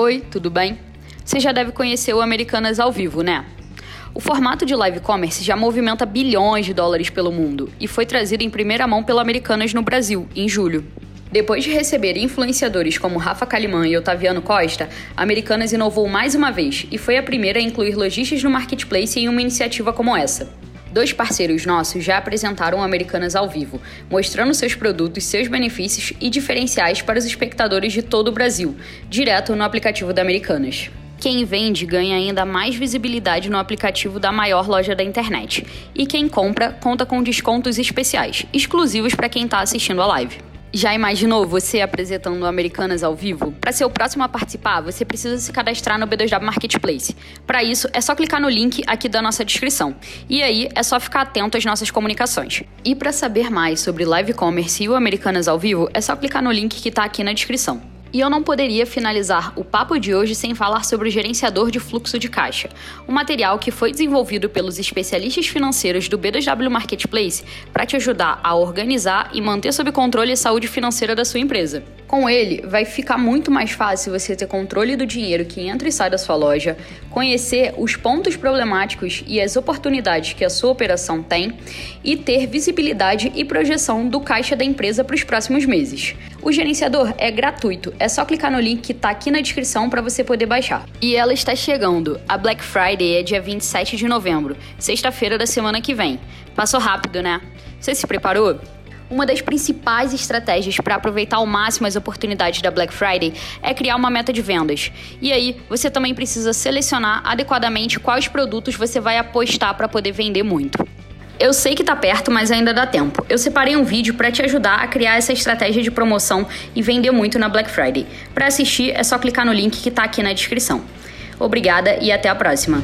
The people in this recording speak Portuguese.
Oi, tudo bem? Você já deve conhecer o Americanas ao vivo, né? O formato de live commerce já movimenta bilhões de dólares pelo mundo e foi trazido em primeira mão pela Americanas no Brasil, em julho. Depois de receber influenciadores como Rafa Kalimann e Otaviano Costa, a Americanas inovou mais uma vez e foi a primeira a incluir lojistas no marketplace em uma iniciativa como essa. Dois parceiros nossos já apresentaram Americanas ao vivo, mostrando seus produtos, seus benefícios e diferenciais para os espectadores de todo o Brasil, direto no aplicativo da Americanas. Quem vende ganha ainda mais visibilidade no aplicativo da maior loja da internet. E quem compra conta com descontos especiais, exclusivos para quem está assistindo a live. Já imaginou você apresentando Americanas ao vivo? Para ser o próximo a participar, você precisa se cadastrar no B2W Marketplace. Para isso, é só clicar no link aqui da nossa descrição. E aí, é só ficar atento às nossas comunicações. E para saber mais sobre live commerce e o Americanas ao vivo, é só clicar no link que está aqui na descrição. E eu não poderia finalizar o papo de hoje sem falar sobre o gerenciador de fluxo de caixa, um material que foi desenvolvido pelos especialistas financeiros do B2W Marketplace para te ajudar a organizar e manter sob controle a saúde financeira da sua empresa. Com ele, vai ficar muito mais fácil você ter controle do dinheiro que entra e sai da sua loja, conhecer os pontos problemáticos e as oportunidades que a sua operação tem e ter visibilidade e projeção do caixa da empresa para os próximos meses. O gerenciador é gratuito, é só clicar no link que está aqui na descrição para você poder baixar. E ela está chegando. A Black Friday é dia 27 de novembro, sexta-feira da semana que vem. Passou rápido, né? Você se preparou? Uma das principais estratégias para aproveitar ao máximo as oportunidades da Black Friday é criar uma meta de vendas. E aí, você também precisa selecionar adequadamente quais produtos você vai apostar para poder vender muito. Eu sei que tá perto, mas ainda dá tempo. Eu separei um vídeo para te ajudar a criar essa estratégia de promoção e vender muito na Black Friday. Para assistir é só clicar no link que tá aqui na descrição. Obrigada e até a próxima.